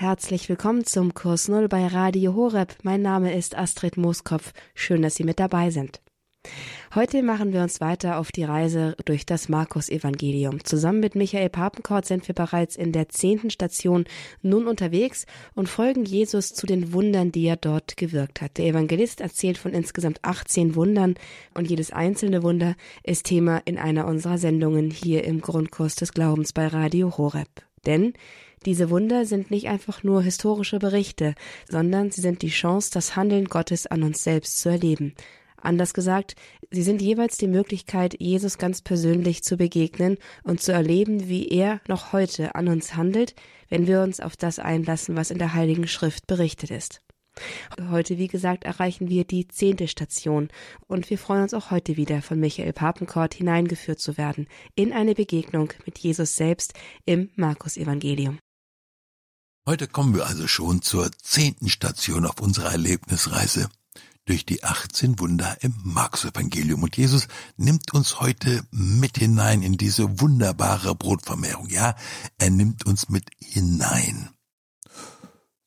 Herzlich willkommen zum Kurs Null bei Radio Horeb. Mein Name ist Astrid Mooskopf. Schön, dass Sie mit dabei sind. Heute machen wir uns weiter auf die Reise durch das Markus-Evangelium. Zusammen mit Michael Papenkort sind wir bereits in der zehnten Station nun unterwegs und folgen Jesus zu den Wundern, die er dort gewirkt hat. Der Evangelist erzählt von insgesamt 18 Wundern und jedes einzelne Wunder ist Thema in einer unserer Sendungen hier im Grundkurs des Glaubens bei Radio Horeb. Denn diese Wunder sind nicht einfach nur historische Berichte, sondern sie sind die Chance, das Handeln Gottes an uns selbst zu erleben. Anders gesagt, sie sind jeweils die Möglichkeit, Jesus ganz persönlich zu begegnen und zu erleben, wie er noch heute an uns handelt, wenn wir uns auf das einlassen, was in der Heiligen Schrift berichtet ist. Heute, wie gesagt, erreichen wir die zehnte Station und wir freuen uns auch heute wieder von Michael Papenkort hineingeführt zu werden in eine Begegnung mit Jesus selbst im Markus-Evangelium. Heute kommen wir also schon zur zehnten Station auf unserer Erlebnisreise durch die 18 Wunder im Markus-Evangelium. Und Jesus nimmt uns heute mit hinein in diese wunderbare Brotvermehrung. Ja, er nimmt uns mit hinein.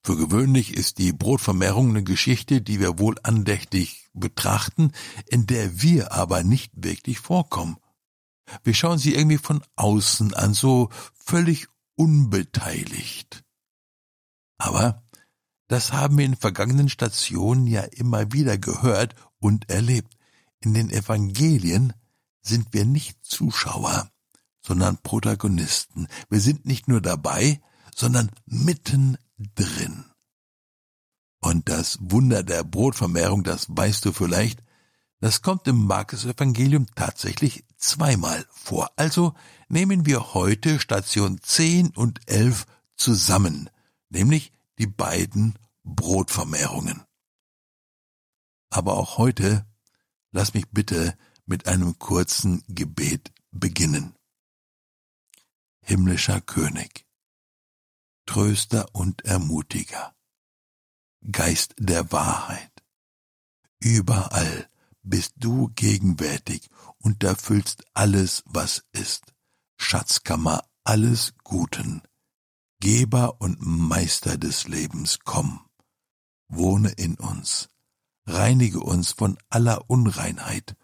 Für gewöhnlich ist die Brotvermehrung eine Geschichte, die wir wohl andächtig betrachten, in der wir aber nicht wirklich vorkommen. Wir schauen sie irgendwie von außen an, so völlig unbeteiligt. Aber das haben wir in vergangenen Stationen ja immer wieder gehört und erlebt. In den Evangelien sind wir nicht Zuschauer, sondern Protagonisten. Wir sind nicht nur dabei, sondern mitten drin. Und das Wunder der Brotvermehrung, das weißt du vielleicht, das kommt im Markus-Evangelium tatsächlich zweimal vor. Also nehmen wir heute Station 10 und 11 zusammen nämlich die beiden Brotvermehrungen. Aber auch heute lass mich bitte mit einem kurzen Gebet beginnen. Himmlischer König, Tröster und Ermutiger, Geist der Wahrheit, überall bist du gegenwärtig und erfüllst alles, was ist, Schatzkammer alles Guten, Geber und Meister des Lebens, komm, wohne in uns, reinige uns von aller Unreinheit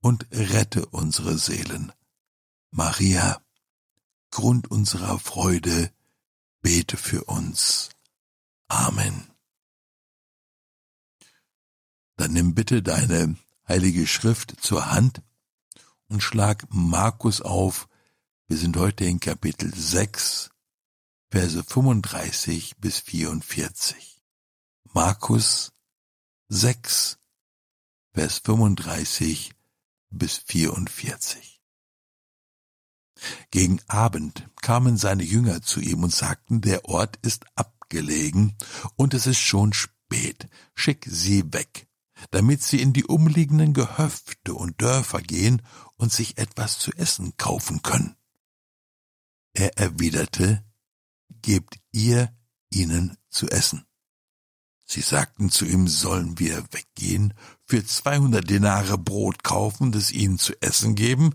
und rette unsere Seelen. Maria, Grund unserer Freude, bete für uns. Amen. Dann nimm bitte deine heilige Schrift zur Hand und schlag Markus auf. Wir sind heute in Kapitel 6, Verse 35 bis 44. Markus 6, Vers 35 bis 44. Gegen Abend kamen seine Jünger zu ihm und sagten, der Ort ist abgelegen und es ist schon spät, schick sie weg, damit sie in die umliegenden Gehöfte und Dörfer gehen und sich etwas zu essen kaufen können. Er erwiderte, gebt ihr ihnen zu essen. Sie sagten zu ihm, sollen wir weggehen, für zweihundert Denare Brot kaufen, das ihnen zu essen geben?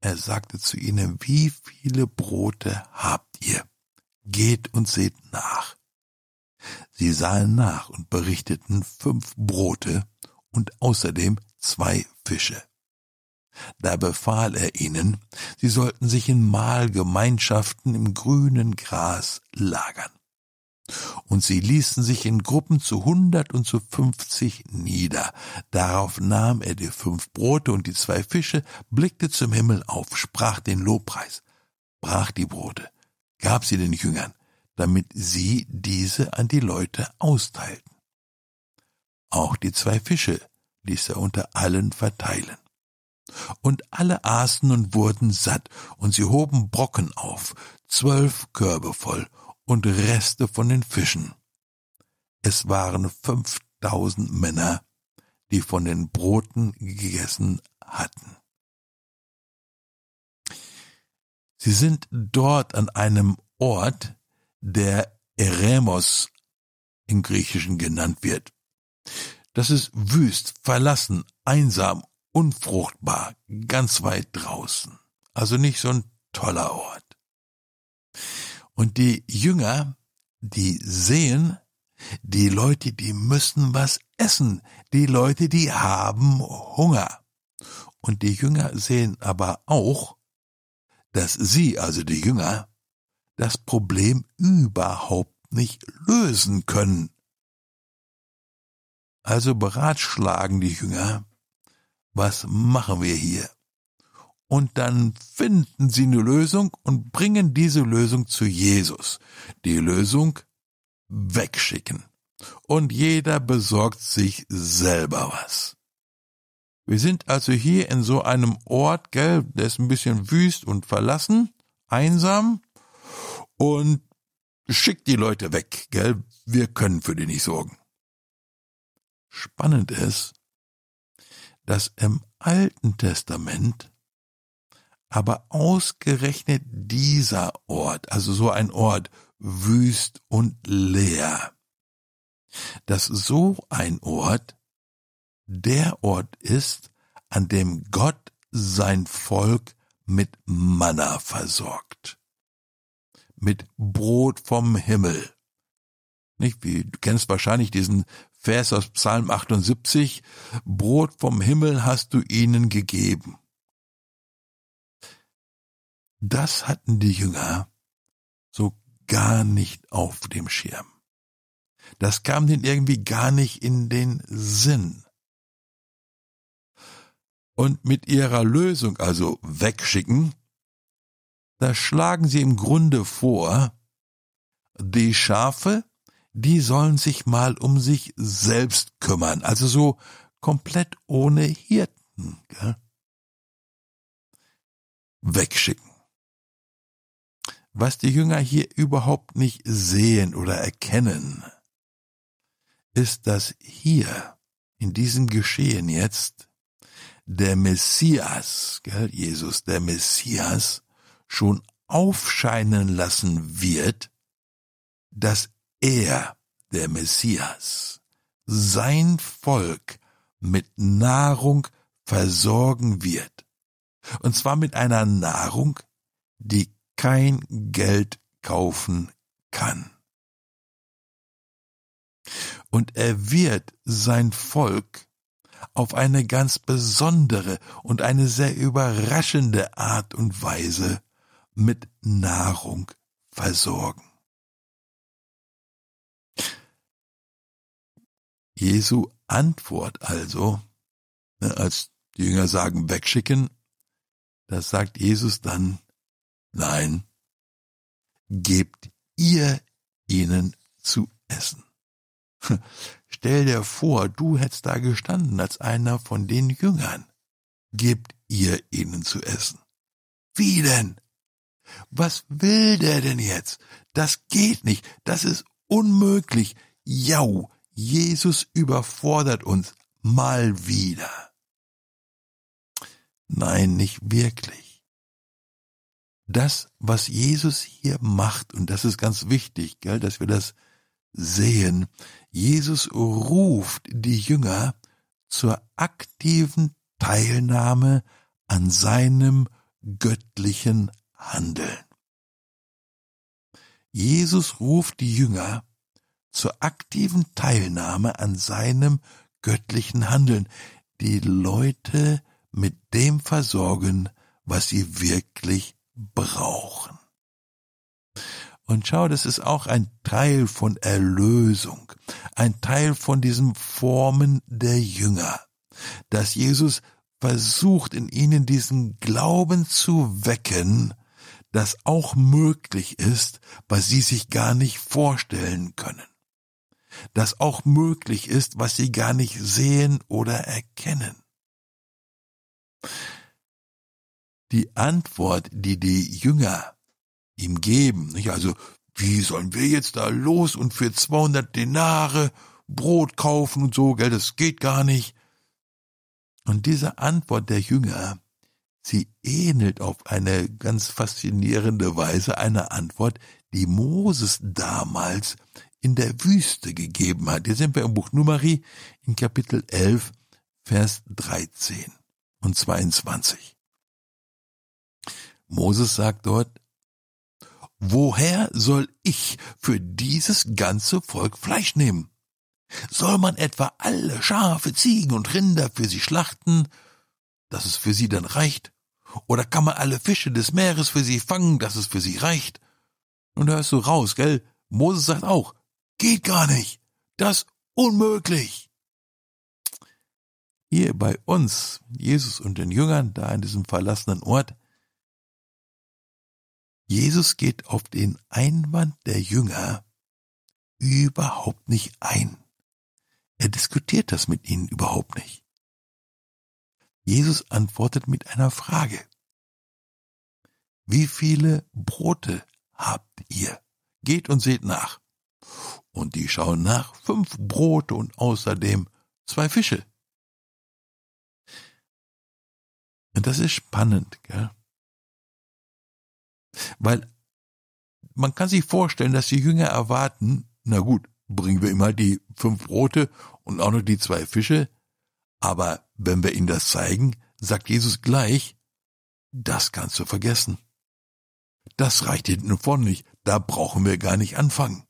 Er sagte zu ihnen, wie viele Brote habt ihr? Geht und seht nach. Sie sahen nach und berichteten fünf Brote und außerdem zwei Fische. Da befahl er ihnen, sie sollten sich in Mahlgemeinschaften im grünen Gras lagern. Und sie ließen sich in Gruppen zu hundert und zu fünfzig nieder. Darauf nahm er die fünf Brote und die zwei Fische, blickte zum Himmel auf, sprach den Lobpreis, brach die Brote, gab sie den Jüngern, damit sie diese an die Leute austeilten. Auch die zwei Fische ließ er unter allen verteilen. Und alle aßen und wurden satt, und sie hoben Brocken auf, zwölf Körbe voll, und Reste von den Fischen. Es waren fünftausend Männer, die von den Broten gegessen hatten. Sie sind dort an einem Ort, der Eremos im Griechischen genannt wird. Das ist wüst, verlassen, einsam unfruchtbar, ganz weit draußen. Also nicht so ein toller Ort. Und die Jünger, die sehen, die Leute, die müssen was essen, die Leute, die haben Hunger. Und die Jünger sehen aber auch, dass sie, also die Jünger, das Problem überhaupt nicht lösen können. Also beratschlagen die Jünger, was machen wir hier? Und dann finden sie eine Lösung und bringen diese Lösung zu Jesus. Die Lösung wegschicken. Und jeder besorgt sich selber was. Wir sind also hier in so einem Ort, gell, der ist ein bisschen wüst und verlassen, einsam und schickt die Leute weg, gell, wir können für die nicht sorgen. Spannend ist, dass im Alten Testament aber ausgerechnet dieser Ort, also so ein Ort, wüst und leer, dass so ein Ort der Ort ist, an dem Gott sein Volk mit Manna versorgt. Mit Brot vom Himmel. Nicht wie, du kennst wahrscheinlich diesen Vers aus Psalm 78. Brot vom Himmel hast du ihnen gegeben. Das hatten die Jünger so gar nicht auf dem Schirm. Das kam denen irgendwie gar nicht in den Sinn. Und mit ihrer Lösung, also wegschicken, da schlagen sie im Grunde vor, die Schafe, die sollen sich mal um sich selbst kümmern, also so komplett ohne Hirten. Gell? Wegschicken. Was die Jünger hier überhaupt nicht sehen oder erkennen, ist, dass hier in diesem Geschehen jetzt der Messias, gell, Jesus, der Messias, schon aufscheinen lassen wird, dass er, der Messias, sein Volk mit Nahrung versorgen wird. Und zwar mit einer Nahrung, die kein Geld kaufen kann. Und er wird sein Volk auf eine ganz besondere und eine sehr überraschende Art und Weise mit Nahrung versorgen. Jesu Antwort also, ne, als die Jünger sagen, wegschicken, das sagt Jesus dann, nein, gebt ihr ihnen zu essen. Stell dir vor, du hättest da gestanden als einer von den Jüngern. Gebt ihr ihnen zu essen. Wie denn? Was will der denn jetzt? Das geht nicht, das ist unmöglich. Jau, Jesus überfordert uns mal wieder. Nein, nicht wirklich. Das, was Jesus hier macht, und das ist ganz wichtig, gell, dass wir das sehen, Jesus ruft die Jünger zur aktiven Teilnahme an seinem göttlichen Handeln. Jesus ruft die Jünger zur aktiven Teilnahme an seinem göttlichen Handeln, die Leute mit dem versorgen, was sie wirklich brauchen. Und schau, das ist auch ein Teil von Erlösung, ein Teil von diesem Formen der Jünger, dass Jesus versucht in ihnen diesen Glauben zu wecken, das auch möglich ist, was sie sich gar nicht vorstellen können. Das auch möglich ist, was sie gar nicht sehen oder erkennen. Die Antwort, die die Jünger ihm geben. Nicht? Also, wie sollen wir jetzt da los und für 200 Denare Brot kaufen und so, gell, das geht gar nicht. Und diese Antwort der Jünger, sie ähnelt auf eine ganz faszinierende Weise einer Antwort, die Moses damals in der Wüste gegeben hat. Hier sind wir im Buch Numeri in Kapitel 11, Vers 13 und 22. Moses sagt dort, woher soll ich für dieses ganze Volk Fleisch nehmen? Soll man etwa alle Schafe, Ziegen und Rinder für sie schlachten, dass es für sie dann reicht? Oder kann man alle Fische des Meeres für sie fangen, dass es für sie reicht? Und hörst du raus, gell? Moses sagt auch, geht gar nicht. Das unmöglich. Hier bei uns, Jesus und den Jüngern, da in diesem verlassenen Ort, Jesus geht auf den Einwand der Jünger überhaupt nicht ein. Er diskutiert das mit ihnen überhaupt nicht. Jesus antwortet mit einer Frage. Wie viele Brote habt ihr? Geht und seht nach. Und die schauen nach, fünf Brote und außerdem zwei Fische. Und das ist spannend, gell? Weil man kann sich vorstellen, dass die Jünger erwarten, na gut, bringen wir halt die fünf Brote und auch noch die zwei Fische. Aber wenn wir ihnen das zeigen, sagt Jesus gleich, das kannst du vergessen. Das reicht hinten und vorne nicht, da brauchen wir gar nicht anfangen.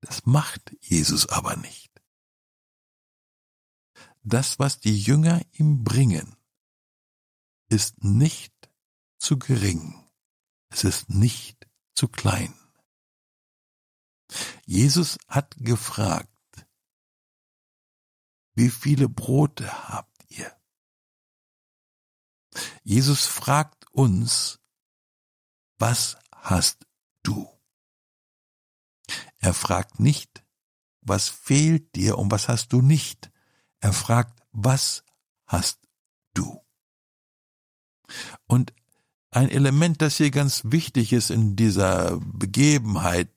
Das macht Jesus aber nicht. Das, was die Jünger ihm bringen, ist nicht zu gering, es ist nicht zu klein. Jesus hat gefragt, wie viele Brote habt ihr? Jesus fragt uns, was hast du? Er fragt nicht, was fehlt dir und was hast du nicht. Er fragt, was hast du? Und ein Element, das hier ganz wichtig ist in dieser Begebenheit,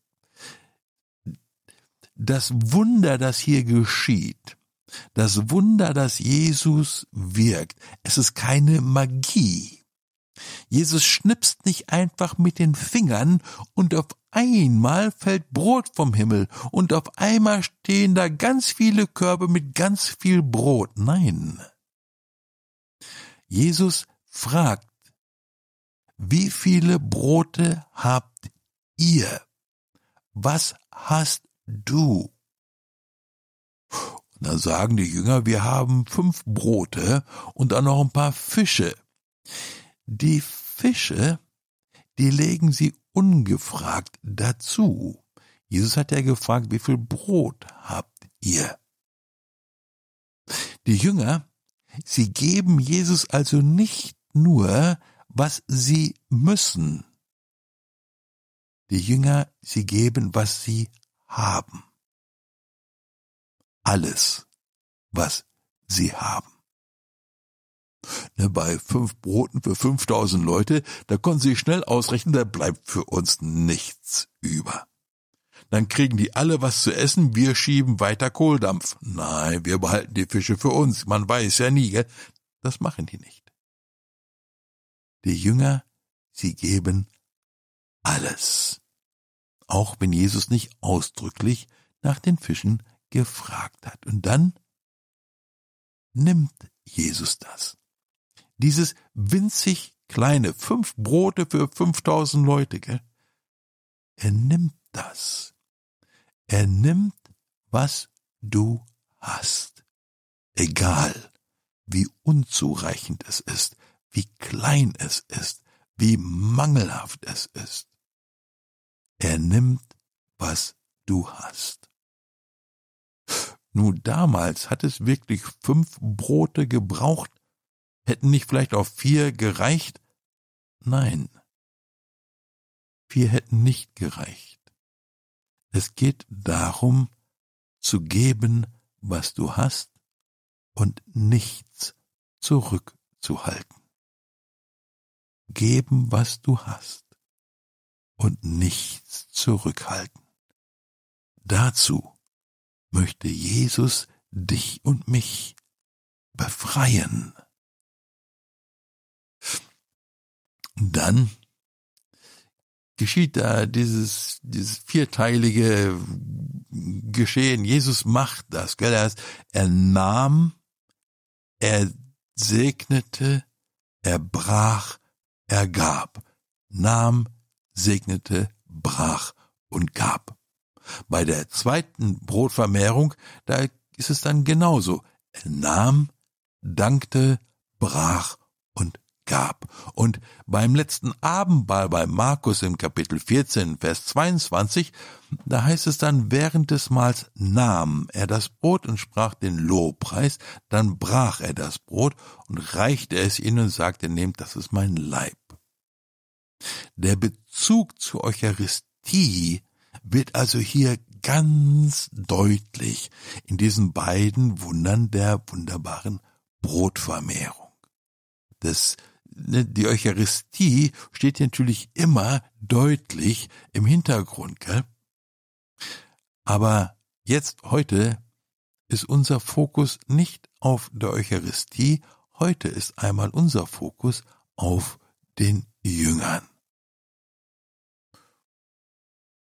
das Wunder, das hier geschieht, das Wunder, das Jesus wirkt, es ist keine Magie. Jesus schnipst nicht einfach mit den Fingern und auf einmal fällt Brot vom Himmel und auf einmal stehen da ganz viele Körbe mit ganz viel Brot. Nein. Jesus fragt, wie viele Brote habt ihr? Was hast du? Und dann sagen die Jünger, wir haben fünf Brote und dann noch ein paar Fische. Die Fische, die legen sie ungefragt dazu. Jesus hat ja gefragt, wie viel Brot habt ihr? Die Jünger, sie geben Jesus also nicht nur, was sie müssen. Die Jünger, sie geben, was sie haben. Alles, was sie haben. Ne, bei fünf Broten für 5000 Leute, da konnten sie schnell ausrechnen, da bleibt für uns nichts über. Dann kriegen die alle was zu essen, wir schieben weiter Kohldampf. Nein, wir behalten die Fische für uns, man weiß ja nie, gell? das machen die nicht. Die Jünger, sie geben alles. Auch wenn Jesus nicht ausdrücklich nach den Fischen gefragt hat. Und dann nimmt Jesus das dieses winzig kleine, fünf Brote für 5000 Leute, gell? Er nimmt das. Er nimmt, was du hast. Egal, wie unzureichend es ist, wie klein es ist, wie mangelhaft es ist. Er nimmt, was du hast. Nun damals hat es wirklich fünf Brote gebraucht, Hätten nicht vielleicht auch vier gereicht? Nein. Vier hätten nicht gereicht. Es geht darum, zu geben, was du hast und nichts zurückzuhalten. Geben, was du hast und nichts zurückhalten. Dazu möchte Jesus dich und mich befreien. Dann geschieht da dieses, dieses vierteilige Geschehen. Jesus macht das, gell? Er, er nahm, er segnete, er brach, er gab. Nahm, segnete, brach und gab. Bei der zweiten Brotvermehrung, da ist es dann genauso. Er nahm, dankte, brach und gab. Und beim letzten Abendmahl bei Markus im Kapitel 14, Vers 22, da heißt es dann, während des Mahls nahm er das Brot und sprach den Lobpreis, dann brach er das Brot und reichte es ihnen und sagte, nehmt, das ist mein Leib. Der Bezug zur Eucharistie wird also hier ganz deutlich in diesen beiden Wundern der wunderbaren Brotvermehrung. Ne, die Eucharistie steht natürlich immer deutlich im Hintergrund, gell? Aber jetzt, heute, ist unser Fokus nicht auf der Eucharistie, heute ist einmal unser Fokus auf den Jüngern.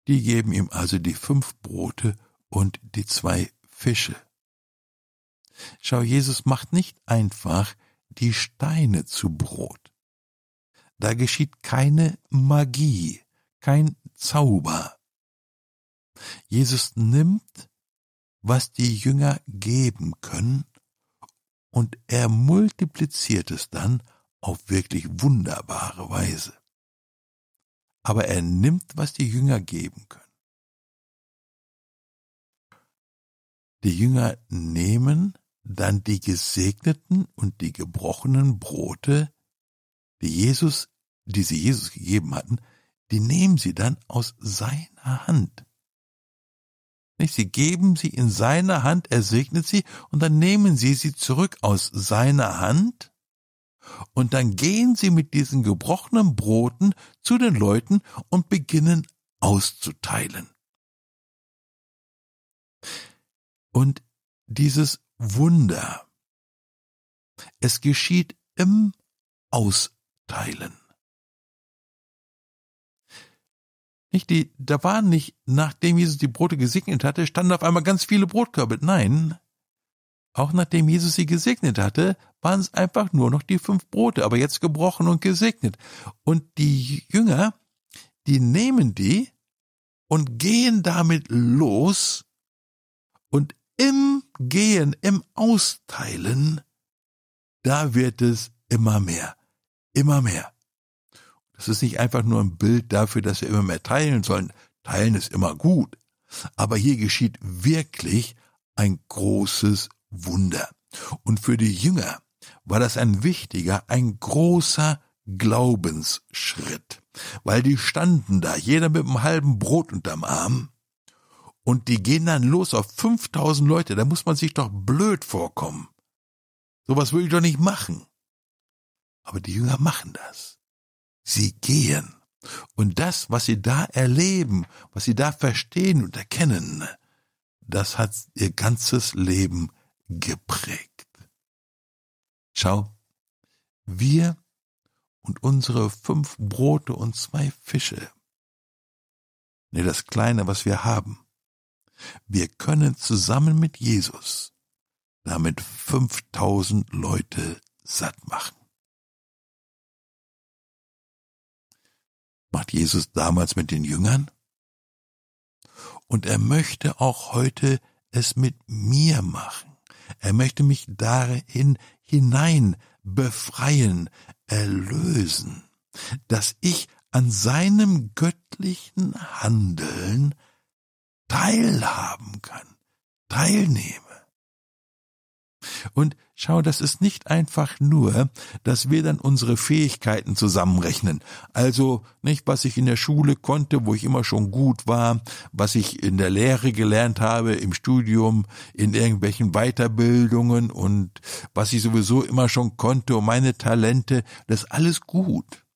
Die geben ihm also die fünf Brote und die zwei Fische. Schau, Jesus macht nicht einfach die Steine zu Brot. Da geschieht keine Magie, kein Zauber. Jesus nimmt, was die Jünger geben können, und er multipliziert es dann auf wirklich wunderbare Weise aber er nimmt, was die Jünger geben können. Die Jünger nehmen dann die gesegneten und die gebrochenen Brote, die Jesus, die sie Jesus gegeben hatten, die nehmen sie dann aus seiner Hand. Nicht? Sie geben sie in seine Hand, er segnet sie, und dann nehmen sie sie zurück aus seiner Hand und dann gehen sie mit diesen gebrochenen Broten zu den Leuten und beginnen auszuteilen. Und dieses Wunder, es geschieht im Austeilen. Nicht die, da waren nicht, nachdem Jesus die Brote gesegnet hatte, standen auf einmal ganz viele Brotkörbe. Nein, auch nachdem Jesus sie gesegnet hatte, waren es einfach nur noch die fünf Brote, aber jetzt gebrochen und gesegnet. Und die Jünger, die nehmen die und gehen damit los und im Gehen, im Austeilen, da wird es immer mehr, immer mehr. Das ist nicht einfach nur ein Bild dafür, dass wir immer mehr teilen sollen. Teilen ist immer gut. Aber hier geschieht wirklich ein großes Wunder. Und für die Jünger war das ein wichtiger, ein großer Glaubensschritt, weil die standen da, jeder mit einem halben Brot unterm Arm, und die gehen dann los auf 5000 Leute, da muss man sich doch blöd vorkommen. Sowas würde ich doch nicht machen. Aber die Jünger machen das. Sie gehen. Und das, was sie da erleben, was sie da verstehen und erkennen, das hat ihr ganzes Leben geprägt. Schau, wir und unsere fünf Brote und zwei Fische, ne, das Kleine, was wir haben, wir können zusammen mit Jesus damit 5000 Leute satt machen. Macht Jesus damals mit den Jüngern? Und er möchte auch heute es mit mir machen. Er möchte mich dahin hinein befreien, erlösen, dass ich an seinem göttlichen Handeln teilhaben kann, teilnehme. Und schau, das ist nicht einfach nur, dass wir dann unsere Fähigkeiten zusammenrechnen. Also, nicht, was ich in der Schule konnte, wo ich immer schon gut war, was ich in der Lehre gelernt habe, im Studium, in irgendwelchen Weiterbildungen und was ich sowieso immer schon konnte und meine Talente, das ist alles gut.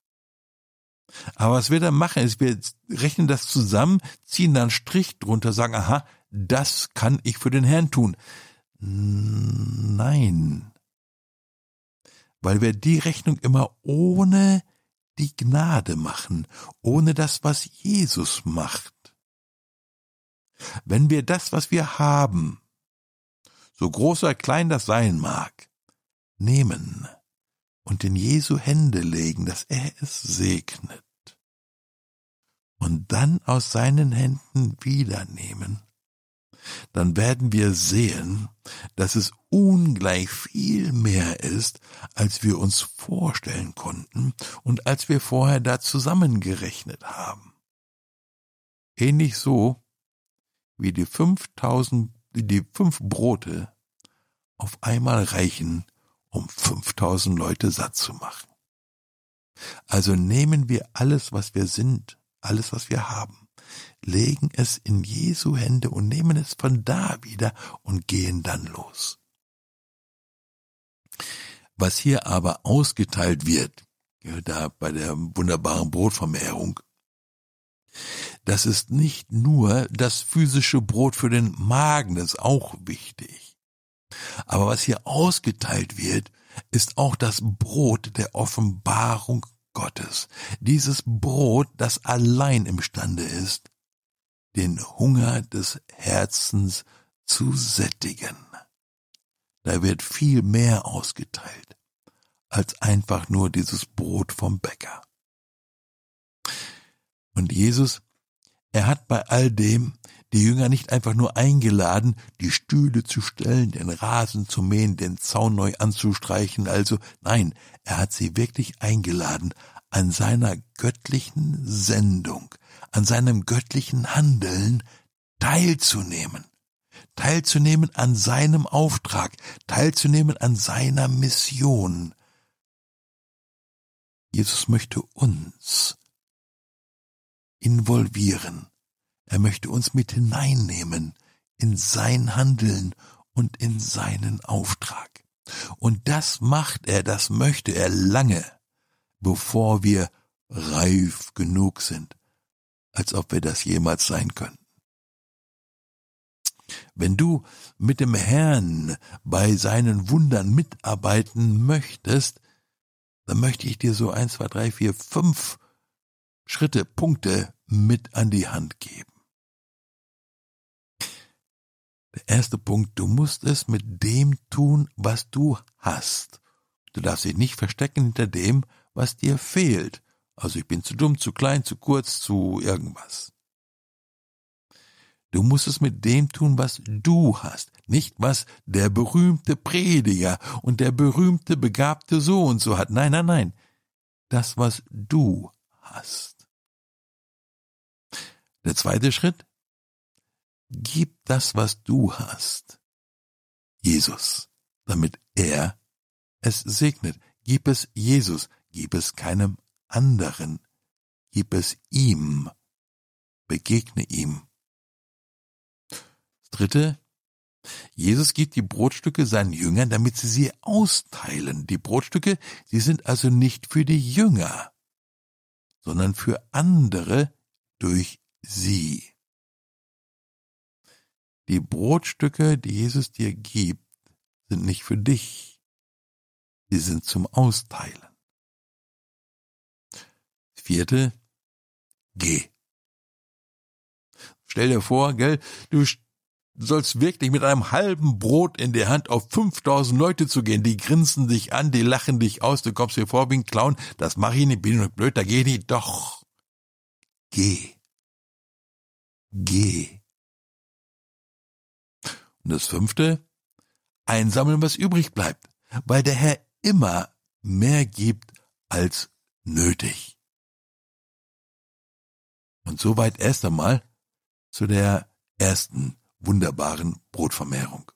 Aber was wir dann machen, ist, wir rechnen das zusammen, ziehen dann Strich drunter, sagen, aha, das kann ich für den Herrn tun. Nein. Weil wir die Rechnung immer ohne die Gnade machen, ohne das, was Jesus macht. Wenn wir das, was wir haben, so groß oder klein das sein mag, nehmen und in Jesu Hände legen, dass er es segnet, und dann aus seinen Händen wiedernehmen, dann werden wir sehen, dass es ungleich viel mehr ist, als wir uns vorstellen konnten und als wir vorher da zusammengerechnet haben. Ähnlich so wie die 5000, die fünf Brote auf einmal reichen, um 5000 Leute satt zu machen. Also nehmen wir alles, was wir sind, alles, was wir haben, legen es in Jesu Hände und nehmen es von da wieder und gehen dann los. Was hier aber ausgeteilt wird, da bei der wunderbaren Brotvermehrung, das ist nicht nur das physische Brot für den Magen, das ist auch wichtig. Aber was hier ausgeteilt wird, ist auch das Brot der Offenbarung Gottes. Dieses Brot, das allein imstande ist, den Hunger des Herzens zu sättigen. Da wird viel mehr ausgeteilt als einfach nur dieses Brot vom Bäcker. Und Jesus, er hat bei all dem die Jünger nicht einfach nur eingeladen, die Stühle zu stellen, den Rasen zu mähen, den Zaun neu anzustreichen, also nein, er hat sie wirklich eingeladen, an seiner göttlichen Sendung, an seinem göttlichen Handeln teilzunehmen, teilzunehmen an seinem Auftrag, teilzunehmen an seiner Mission. Jesus möchte uns involvieren. Er möchte uns mit hineinnehmen in sein Handeln und in seinen Auftrag. Und das macht er, das möchte er lange, bevor wir reif genug sind, als ob wir das jemals sein können. Wenn du mit dem Herrn bei seinen Wundern mitarbeiten möchtest, dann möchte ich dir so eins, zwei, drei, vier, fünf Schritte, Punkte mit an die Hand geben. Der erste Punkt, du musst es mit dem tun, was du hast. Du darfst dich nicht verstecken hinter dem, was dir fehlt. Also ich bin zu dumm, zu klein, zu kurz, zu irgendwas. Du musst es mit dem tun, was du hast, nicht was der berühmte Prediger und der berühmte begabte so und so hat. Nein, nein, nein. Das, was du hast. Der zweite Schritt, gib das, was du hast, Jesus, damit er es segnet. Gib es Jesus, gib es keinem anderen, gib es ihm, begegne ihm. Dritte, Jesus gibt die Brotstücke seinen Jüngern, damit sie sie austeilen. Die Brotstücke, sie sind also nicht für die Jünger, sondern für andere durch sie. Die Brotstücke, die Jesus dir gibt, sind nicht für dich. Sie sind zum Austeilen. Vierte, geh. Stell dir vor, gell, du sollst wirklich mit einem halben Brot in der Hand auf 5000 Leute zu gehen. Die grinsen dich an, die lachen dich aus, du kommst dir vor wie ein Clown. Das mache ich nicht, bin ich blöd, da geh ich doch. Geh. Geh. Und das fünfte, einsammeln, was übrig bleibt, weil der Herr immer mehr gibt als nötig. Und soweit erst einmal zu der ersten wunderbaren Brotvermehrung.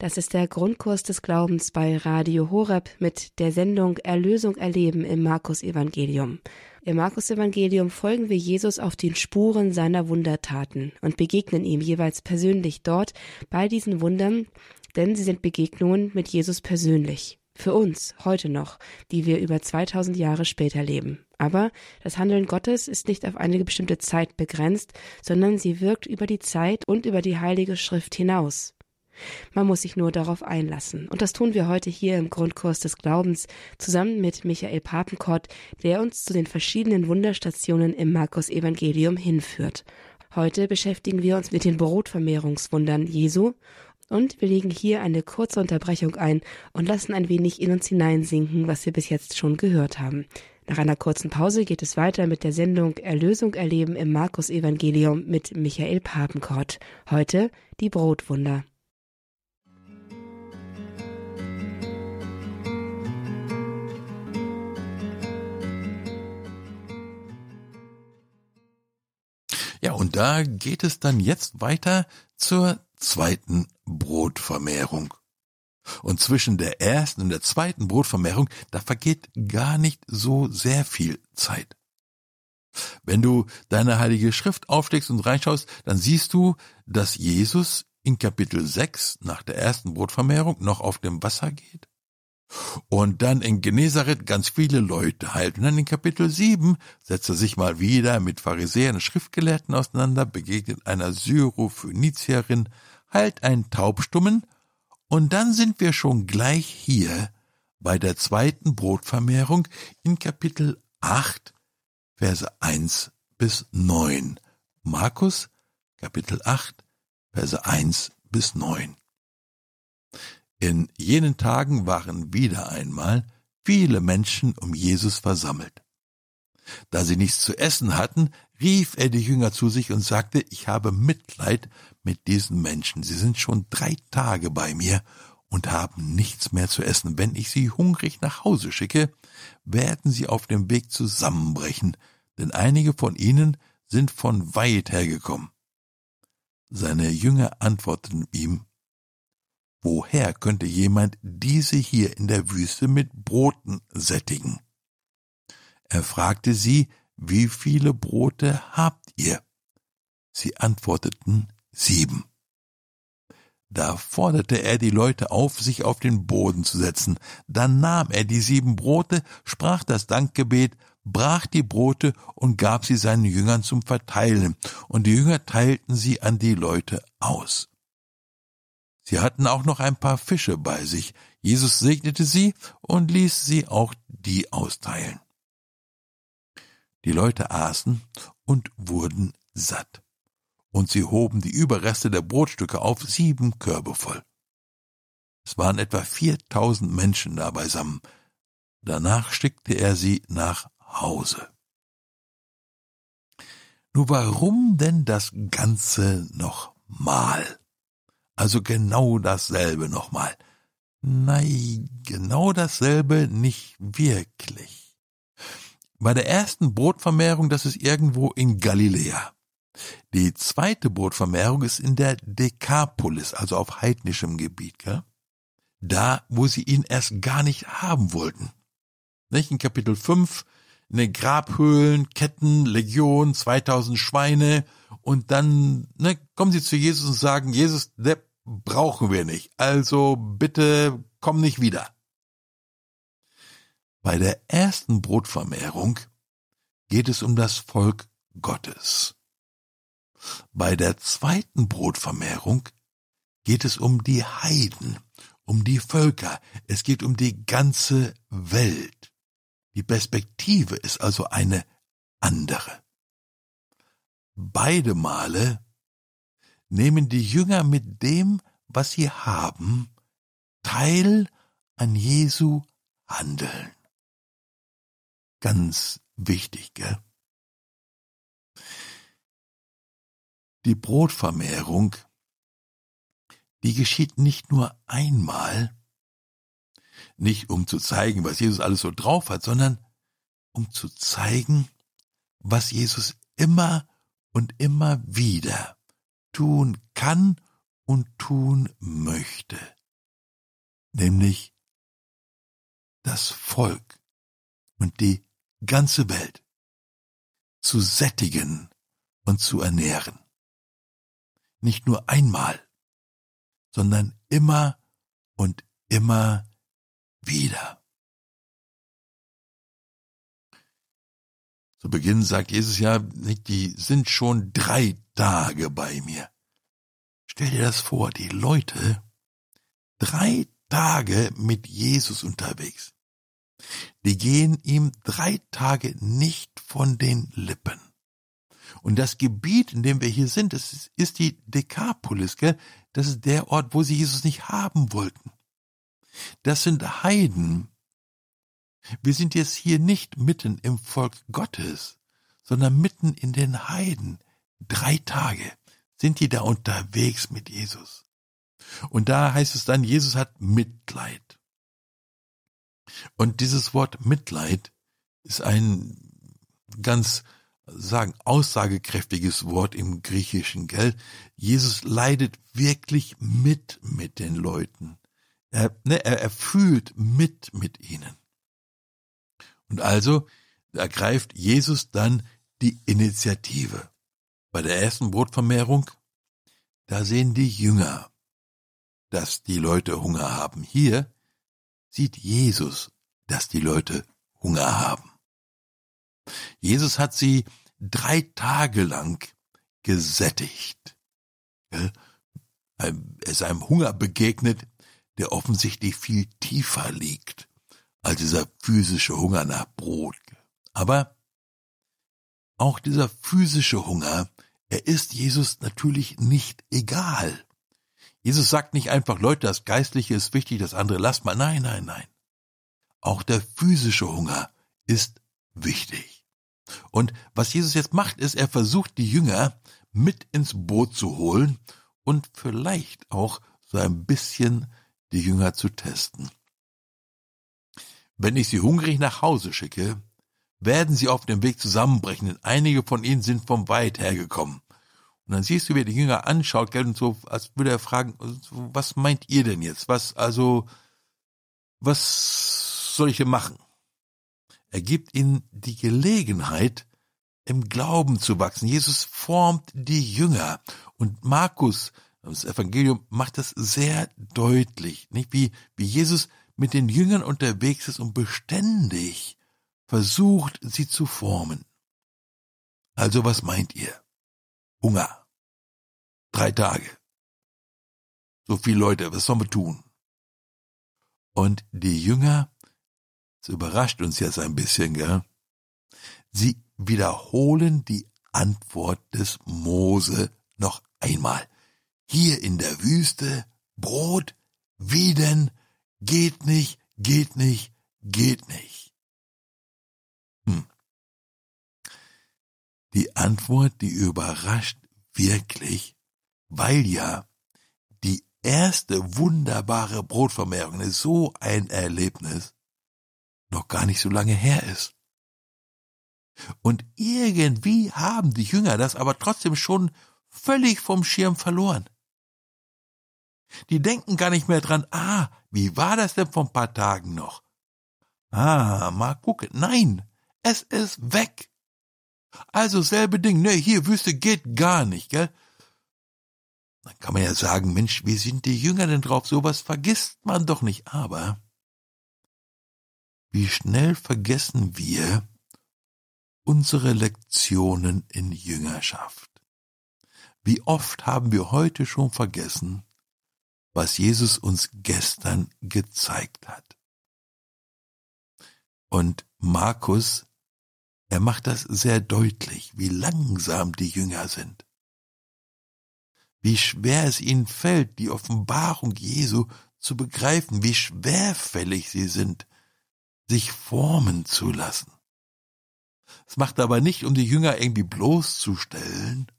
Das ist der Grundkurs des Glaubens bei Radio Horeb mit der Sendung Erlösung erleben im Markus Evangelium. Im Markus Evangelium folgen wir Jesus auf den Spuren seiner Wundertaten und begegnen ihm jeweils persönlich dort bei diesen Wundern, denn sie sind Begegnungen mit Jesus persönlich. Für uns, heute noch, die wir über 2000 Jahre später leben. Aber das Handeln Gottes ist nicht auf eine bestimmte Zeit begrenzt, sondern sie wirkt über die Zeit und über die Heilige Schrift hinaus. Man muss sich nur darauf einlassen. Und das tun wir heute hier im Grundkurs des Glaubens zusammen mit Michael Papenkort, der uns zu den verschiedenen Wunderstationen im Markus Evangelium hinführt. Heute beschäftigen wir uns mit den Brotvermehrungswundern Jesu und wir legen hier eine kurze Unterbrechung ein und lassen ein wenig in uns hineinsinken, was wir bis jetzt schon gehört haben. Nach einer kurzen Pause geht es weiter mit der Sendung Erlösung erleben im Markus Evangelium mit Michael Papenkort. Heute die Brotwunder. Ja, und da geht es dann jetzt weiter zur zweiten Brotvermehrung. Und zwischen der ersten und der zweiten Brotvermehrung, da vergeht gar nicht so sehr viel Zeit. Wenn du deine heilige Schrift aufschlägst und reinschaust, dann siehst du, dass Jesus in Kapitel 6 nach der ersten Brotvermehrung noch auf dem Wasser geht und dann in Genezareth ganz viele Leute heilt. Und dann in Kapitel 7 setzt er sich mal wieder mit Pharisäern und Schriftgelehrten auseinander, begegnet einer Syrophönizierin, heilt einen Taubstummen und dann sind wir schon gleich hier bei der zweiten Brotvermehrung in Kapitel 8, Verse 1 bis 9. Markus, Kapitel 8, Verse 1 bis 9. In jenen Tagen waren wieder einmal viele Menschen um Jesus versammelt. Da sie nichts zu essen hatten, rief er die Jünger zu sich und sagte, ich habe Mitleid mit diesen Menschen. Sie sind schon drei Tage bei mir und haben nichts mehr zu essen. Wenn ich sie hungrig nach Hause schicke, werden sie auf dem Weg zusammenbrechen, denn einige von ihnen sind von weit hergekommen. Seine Jünger antworteten ihm, Woher könnte jemand diese hier in der Wüste mit Broten sättigen? Er fragte sie, wie viele Brote habt ihr? Sie antworteten sieben. Da forderte er die Leute auf, sich auf den Boden zu setzen. Dann nahm er die sieben Brote, sprach das Dankgebet, brach die Brote und gab sie seinen Jüngern zum Verteilen, und die Jünger teilten sie an die Leute aus. Sie hatten auch noch ein paar Fische bei sich. Jesus segnete sie und ließ sie auch die austeilen. Die Leute aßen und wurden satt. Und sie hoben die Überreste der Brotstücke auf sieben Körbe voll. Es waren etwa viertausend Menschen da beisammen. Danach schickte er sie nach Hause. Nur warum denn das Ganze noch mal? Also genau dasselbe nochmal. Nein, genau dasselbe nicht wirklich. Bei der ersten Brotvermehrung, das ist irgendwo in Galiläa. Die zweite Brotvermehrung ist in der Dekapolis, also auf heidnischem Gebiet, gell? Da, wo sie ihn erst gar nicht haben wollten. Nicht? In Kapitel 5, in den Grabhöhlen, Ketten, Legion, 2000 Schweine und dann ne, kommen sie zu Jesus und sagen, Jesus, der brauchen wir nicht, also bitte komm nicht wieder. Bei der ersten Brotvermehrung geht es um das Volk Gottes. Bei der zweiten Brotvermehrung geht es um die Heiden, um die Völker, es geht um die ganze Welt. Die Perspektive ist also eine andere. Beide Male nehmen die Jünger mit dem, was sie haben, teil an Jesu Handeln. Ganz wichtig, gell? Die Brotvermehrung, die geschieht nicht nur einmal, nicht um zu zeigen, was Jesus alles so drauf hat, sondern um zu zeigen, was Jesus immer und immer wieder tun kann und tun möchte, nämlich das Volk und die ganze Welt zu sättigen und zu ernähren. Nicht nur einmal, sondern immer und immer wieder. Zu Beginn sagt Jesus ja, die sind schon drei Tage bei mir. Stell dir das vor, die Leute drei Tage mit Jesus unterwegs. Die gehen ihm drei Tage nicht von den Lippen. Und das Gebiet, in dem wir hier sind, das ist die Dekapolis, gell? Das ist der Ort, wo sie Jesus nicht haben wollten. Das sind Heiden, Wir sind jetzt hier nicht mitten im Volk Gottes, sondern mitten in den Heiden. Drei Tage sind die da unterwegs mit Jesus. Und da heißt es dann, Jesus hat Mitleid. Und dieses Wort Mitleid ist ein ganz sagen aussagekräftiges Wort im Griechischen, gell? Jesus leidet wirklich mit mit den Leuten. Er, ne, er, er fühlt mit mit ihnen. Und also ergreift Jesus dann die Initiative. Bei der ersten Brotvermehrung, da sehen die Jünger, dass die Leute Hunger haben. Hier sieht Jesus, dass die Leute Hunger haben. Jesus hat sie drei Tage lang gesättigt. Er ist einem Hunger begegnet, der offensichtlich viel tiefer liegt als dieser physische Hunger nach Brot. Aber auch dieser physische Hunger, er ist Jesus natürlich nicht egal. Jesus sagt nicht einfach, Leute, das Geistliche ist wichtig, das andere lasst mal. Nein, nein, nein. Auch der physische Hunger ist wichtig. Und was Jesus jetzt macht, ist, er versucht die Jünger mit ins Boot zu holen und vielleicht auch so ein bisschen die Jünger zu testen. Wenn ich sie hungrig nach Hause schicke, werden sie auf dem Weg zusammenbrechen, denn einige von ihnen sind vom Weit hergekommen. Und dann siehst du, wie der Jünger anschaut, gell, und so, als würde er fragen, was meint ihr denn jetzt? Was, also, was soll ich hier machen? Er gibt ihnen die Gelegenheit, im Glauben zu wachsen. Jesus formt die Jünger. Und Markus, das Evangelium, macht das sehr deutlich, nicht? Wie, wie Jesus mit den Jüngern unterwegs ist und beständig versucht, sie zu formen. Also was meint ihr? Hunger. Drei Tage. So viele Leute, was sollen wir tun? Und die Jünger, das überrascht uns jetzt ein bisschen, gell? Sie wiederholen die Antwort des Mose noch einmal. Hier in der Wüste Brot, wie denn Geht nicht, geht nicht, geht nicht. Die Antwort, die überrascht wirklich, weil ja die erste wunderbare Brotvermehrung ist so ein Erlebnis noch gar nicht so lange her ist. Und irgendwie haben die Jünger das aber trotzdem schon völlig vom Schirm verloren. Die denken gar nicht mehr dran, ah, wie war das denn vor ein paar Tagen noch? Ah, mal gucken. Nein, es ist weg. Also selbe Ding, ne, hier Wüste geht gar nicht, gell? Dann kann man ja sagen, Mensch, wie sind die Jünger denn drauf? Sowas vergisst man doch nicht. Aber wie schnell vergessen wir unsere Lektionen in Jüngerschaft? Wie oft haben wir heute schon vergessen, was Jesus uns gestern gezeigt hat. Und Markus, er macht das sehr deutlich, wie langsam die Jünger sind. Wie schwer es ihnen fällt, die Offenbarung Jesu zu begreifen, wie schwerfällig sie sind, sich formen zu lassen. Es macht aber nicht, um die Jünger irgendwie bloßzustellen,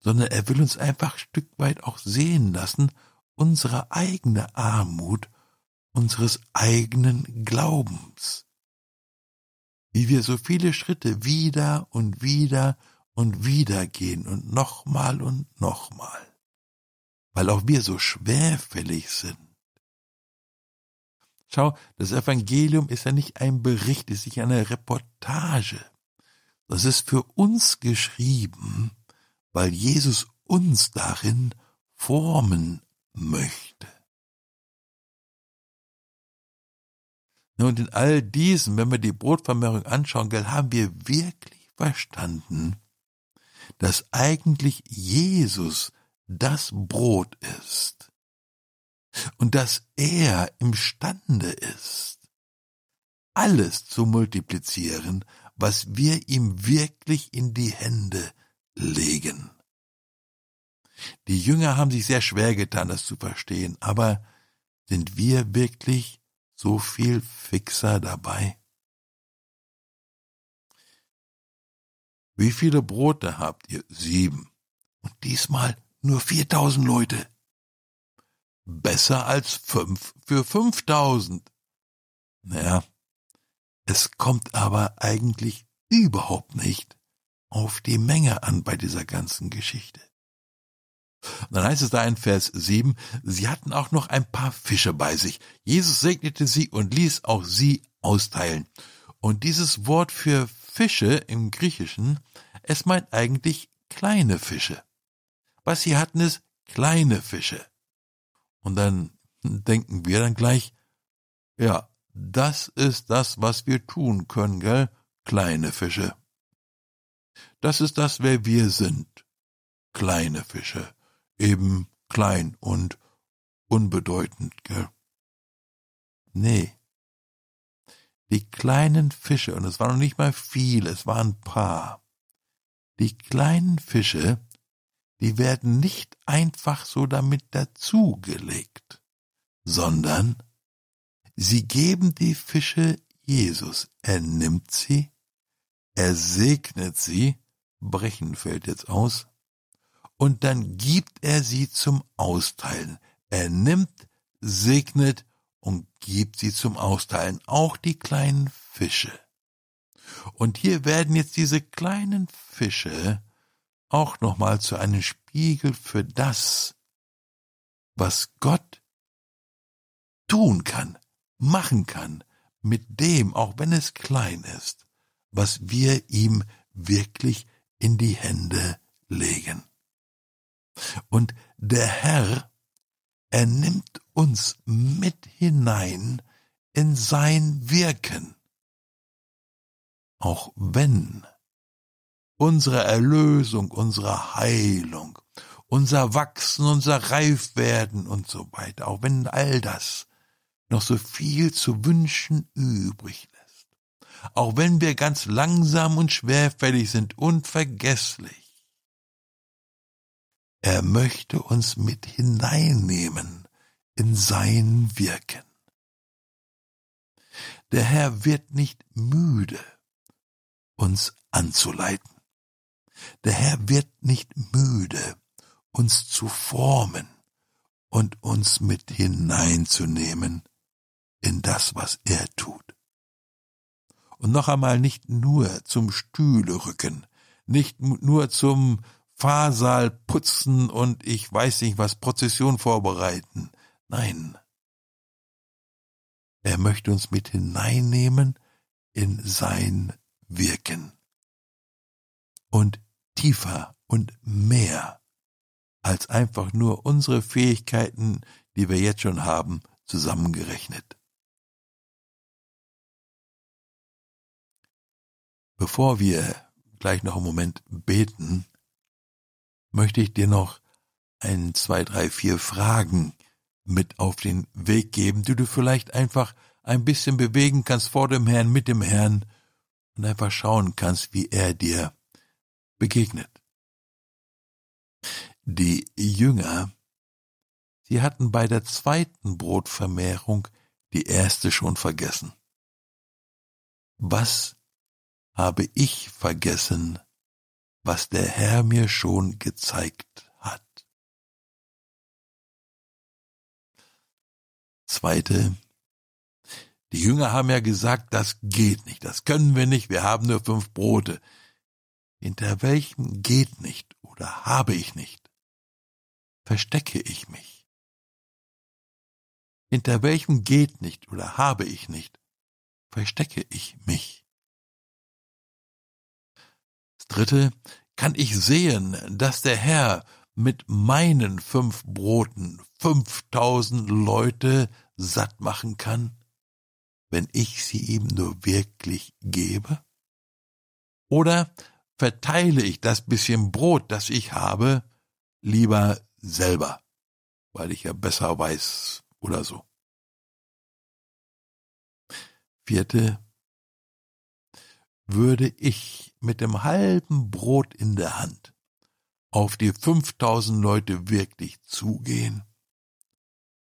sondern er will uns einfach Stück weit auch sehen lassen, unsere eigene Armut, unseres eigenen Glaubens. Wie wir so viele Schritte wieder und wieder und wieder gehen und nochmal und nochmal, weil auch wir so schwerfällig sind. Schau, das Evangelium ist ja nicht ein Bericht, ist nicht eine Reportage. Das ist für uns geschrieben, weil Jesus uns darin formen möchte. Und in all diesen, wenn wir die Brotvermehrung anschauen, gell, haben wir wirklich verstanden, dass eigentlich Jesus das Brot ist und dass er imstande ist, alles zu multiplizieren, was wir ihm wirklich in die Hände legen. Die Jünger haben sich sehr schwer getan, das zu verstehen, aber sind wir wirklich so viel Fixer dabei? Wie viele Brote habt ihr? Sieben. Und diesmal nur viertausend Leute. Besser als fünf für fünftausend. Naja, es kommt aber eigentlich überhaupt nicht auf die Menge an bei dieser ganzen Geschichte. Und dann heißt es da in Vers 7, sie hatten auch noch ein paar Fische bei sich. Jesus segnete sie und ließ auch sie austeilen. Und dieses Wort für Fische im Griechischen, es meint eigentlich kleine Fische. Was sie hatten ist kleine Fische. Und dann denken wir dann gleich, ja, das ist das, was wir tun können, gell? Kleine Fische. Das ist das, wer wir sind. Kleine Fische. Eben klein und unbedeutend, gell? Nee. Die kleinen Fische, und es waren noch nicht mal viele, es waren ein paar. Die kleinen Fische, die werden nicht einfach so damit dazugelegt, sondern sie geben die Fische Jesus. Er nimmt sie, er segnet sie, brechen fällt jetzt aus, und dann gibt er sie zum Austeilen. Er nimmt, segnet und gibt sie zum Austeilen, auch die kleinen Fische. Und hier werden jetzt diese kleinen Fische auch nochmal zu einem Spiegel für das, was Gott tun kann, machen kann, mit dem, auch wenn es klein ist, was wir ihm wirklich in die Hände legen. Und der Herr, er nimmt uns mit hinein in sein Wirken. Auch wenn unsere Erlösung, unsere Heilung, unser Wachsen, unser Reifwerden und so weiter, auch wenn all das noch so viel zu wünschen übrig lässt, auch wenn wir ganz langsam und schwerfällig sind und vergesslich, er möchte uns mit hineinnehmen in sein Wirken. Der Herr wird nicht müde, uns anzuleiten. Der Herr wird nicht müde, uns zu formen und uns mit hineinzunehmen in das, was er tut. Und noch einmal nicht nur zum Stühle rücken, nicht nur zum Fahrsaal putzen und ich weiß nicht was Prozession vorbereiten. Nein. Er möchte uns mit hineinnehmen in sein Wirken. Und tiefer und mehr als einfach nur unsere Fähigkeiten, die wir jetzt schon haben, zusammengerechnet. Bevor wir gleich noch einen Moment beten, möchte ich dir noch ein, zwei, drei, vier Fragen mit auf den Weg geben, die du vielleicht einfach ein bisschen bewegen kannst vor dem Herrn, mit dem Herrn und einfach schauen kannst, wie er dir begegnet. Die Jünger, sie hatten bei der zweiten Brotvermehrung die erste schon vergessen. Was habe ich vergessen, was der Herr mir schon gezeigt hat? Zweite, die Jünger haben ja gesagt, das geht nicht, das können wir nicht, wir haben nur fünf Brote hinter welchem geht nicht oder habe ich nicht, verstecke ich mich. Hinter welchem geht nicht oder habe ich nicht, verstecke ich mich. Das dritte, kann ich sehen, dass der Herr mit meinen fünf Broten fünftausend Leute satt machen kann, wenn ich sie ihm nur wirklich gebe? Oder verteile ich das bisschen Brot, das ich habe, lieber selber, weil ich ja besser weiß oder so. Vierte, würde ich mit dem halben Brot in der Hand auf die 5000 Leute wirklich zugehen?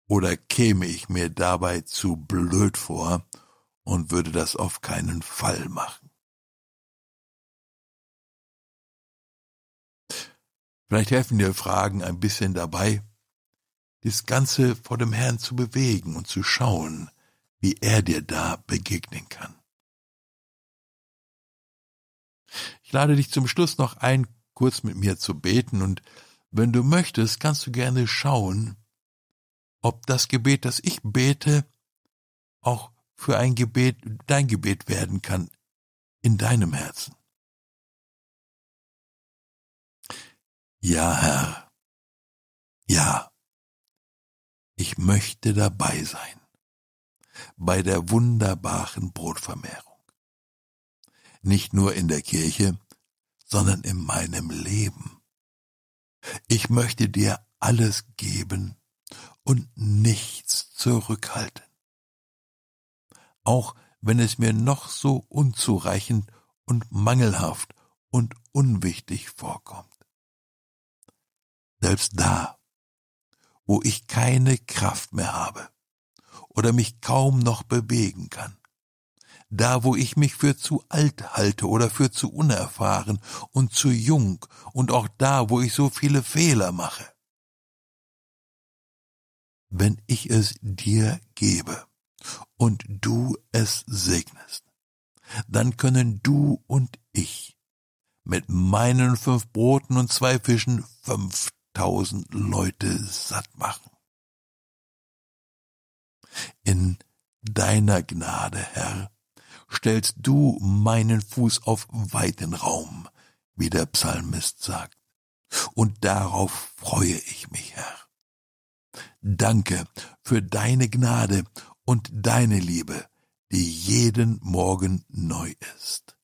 oder käme ich mir dabei zu blöd vor und würde das auf keinen Fall machen. Vielleicht helfen dir Fragen ein bisschen dabei, das Ganze vor dem Herrn zu bewegen und zu schauen, wie er dir da begegnen kann. Ich lade dich zum Schluss noch ein, kurz mit mir zu beten und wenn du möchtest, kannst du gerne schauen, ob das Gebet, das ich bete, auch für ein Gebet, dein Gebet werden kann in deinem Herzen. Ja, Herr, ja, ich möchte dabei sein bei der wunderbaren Brotvermehrung. Nicht nur in der Kirche, sondern in meinem Leben. Ich möchte dir alles geben und nichts zurückhalten. Auch wenn es mir noch so unzureichend und mangelhaft und unwichtig vorkommt. Selbst da, wo ich keine Kraft mehr habe oder mich kaum noch bewegen kann, da wo ich mich für zu alt halte oder für zu unerfahren und zu jung und auch da, wo ich so viele Fehler mache. Wenn ich es dir gebe und du es segnest, dann können du und ich mit meinen fünf Broten und zwei Fischen fünftausend Leute satt machen. In deiner Gnade, Herr, stellst du meinen Fuß auf weiten Raum, wie der Psalmist sagt. Und darauf freue ich mich, Herr. Danke für deine Gnade und deine Liebe, die jeden Morgen neu ist.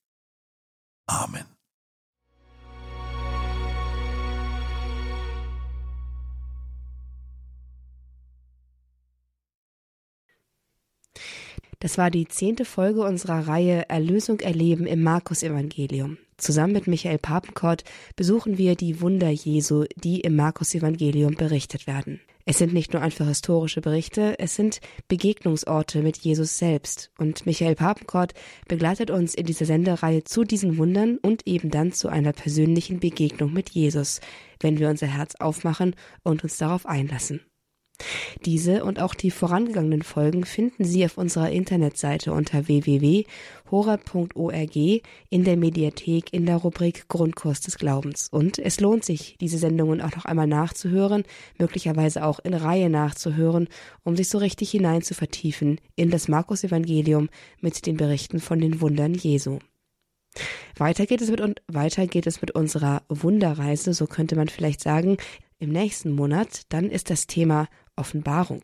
Amen. Das war die zehnte Folge unserer Reihe Erlösung erleben im Markus-Evangelium. Zusammen mit Michael Papenkort besuchen wir die Wunder Jesu, die im Markus-Evangelium berichtet werden. Es sind nicht nur einfach historische Berichte, es sind Begegnungsorte mit Jesus selbst. Und Michael Papenkort begleitet uns in dieser Sendereihe zu diesen Wundern und eben dann zu einer persönlichen Begegnung mit Jesus, wenn wir unser Herz aufmachen und uns darauf einlassen. Diese und auch die vorangegangenen Folgen finden Sie auf unserer Internetseite unter www.hora.org in der Mediathek in der Rubrik Grundkurs des Glaubens. Und es lohnt sich, diese Sendungen auch noch einmal nachzuhören, möglicherweise auch in Reihe nachzuhören, um sich so richtig hinein zu vertiefen in das Markus-Evangelium mit den Berichten von den Wundern Jesu. Weiter geht es mit und weiter geht es mit unserer Wunderreise, so könnte man vielleicht sagen, im nächsten Monat, dann ist das Thema Offenbarung.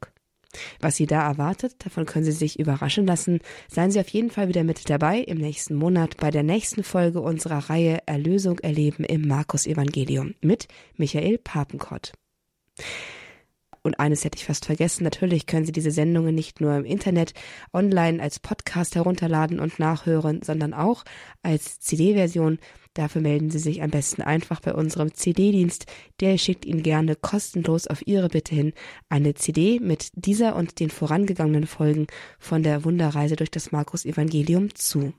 Was Sie da erwartet, davon können Sie sich überraschen lassen. Seien Sie auf jeden Fall wieder mit dabei im nächsten Monat bei der nächsten Folge unserer Reihe Erlösung erleben im Markus Evangelium mit Michael Papenkott. Und eines hätte ich fast vergessen, natürlich können Sie diese Sendungen nicht nur im Internet online als Podcast herunterladen und nachhören, sondern auch als CD-Version Dafür melden Sie sich am besten einfach bei unserem CD-Dienst. Der schickt Ihnen gerne kostenlos auf Ihre Bitte hin eine CD mit dieser und den vorangegangenen Folgen von der Wunderreise durch das Markus-Evangelium zu.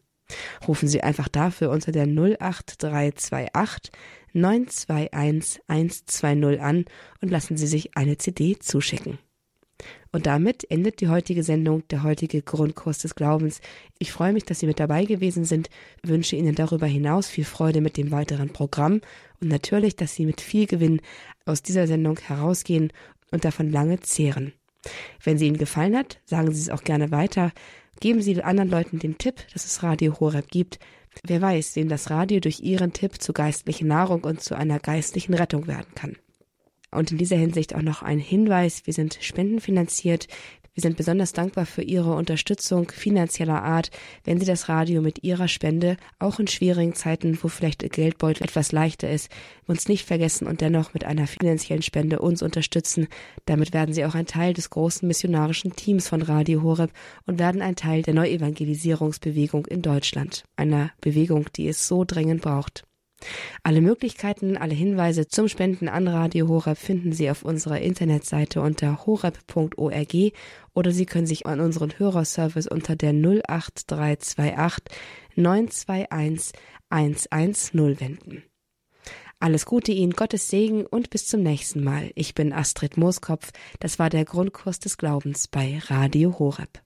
Rufen Sie einfach dafür unter der 08328 921 120 an und lassen Sie sich eine CD zuschicken. Und damit endet die heutige Sendung, der heutige Grundkurs des Glaubens. Ich freue mich, dass Sie mit dabei gewesen sind, wünsche Ihnen darüber hinaus viel Freude mit dem weiteren Programm und natürlich, dass Sie mit viel Gewinn aus dieser Sendung herausgehen und davon lange zehren. Wenn sie Ihnen gefallen hat, sagen Sie es auch gerne weiter. Geben Sie den anderen Leuten den Tipp, dass es Radio Horeb gibt. Wer weiß, wem das Radio durch Ihren Tipp zu geistlichen Nahrung und zu einer geistlichen Rettung werden kann. Und in dieser Hinsicht auch noch ein Hinweis, wir sind spendenfinanziert. Wir sind besonders dankbar für Ihre Unterstützung finanzieller Art, wenn Sie das Radio mit Ihrer Spende auch in schwierigen Zeiten, wo vielleicht Ihr Geldbeutel etwas leichter ist, uns nicht vergessen und dennoch mit einer finanziellen Spende uns unterstützen. Damit werden Sie auch ein Teil des großen missionarischen Teams von Radio Horeb und werden ein Teil der Neuevangelisierungsbewegung in Deutschland, einer Bewegung, die es so dringend braucht. Alle Möglichkeiten, alle Hinweise zum Spenden an Radio Horeb finden Sie auf unserer Internetseite unter horeb.org oder Sie können sich an unseren Hörerservice unter der 08328 921 110 wenden. Alles Gute Ihnen, Gottes Segen und bis zum nächsten Mal. Ich bin Astrid Mooskopf. Das war der Grundkurs des Glaubens bei Radio Horeb.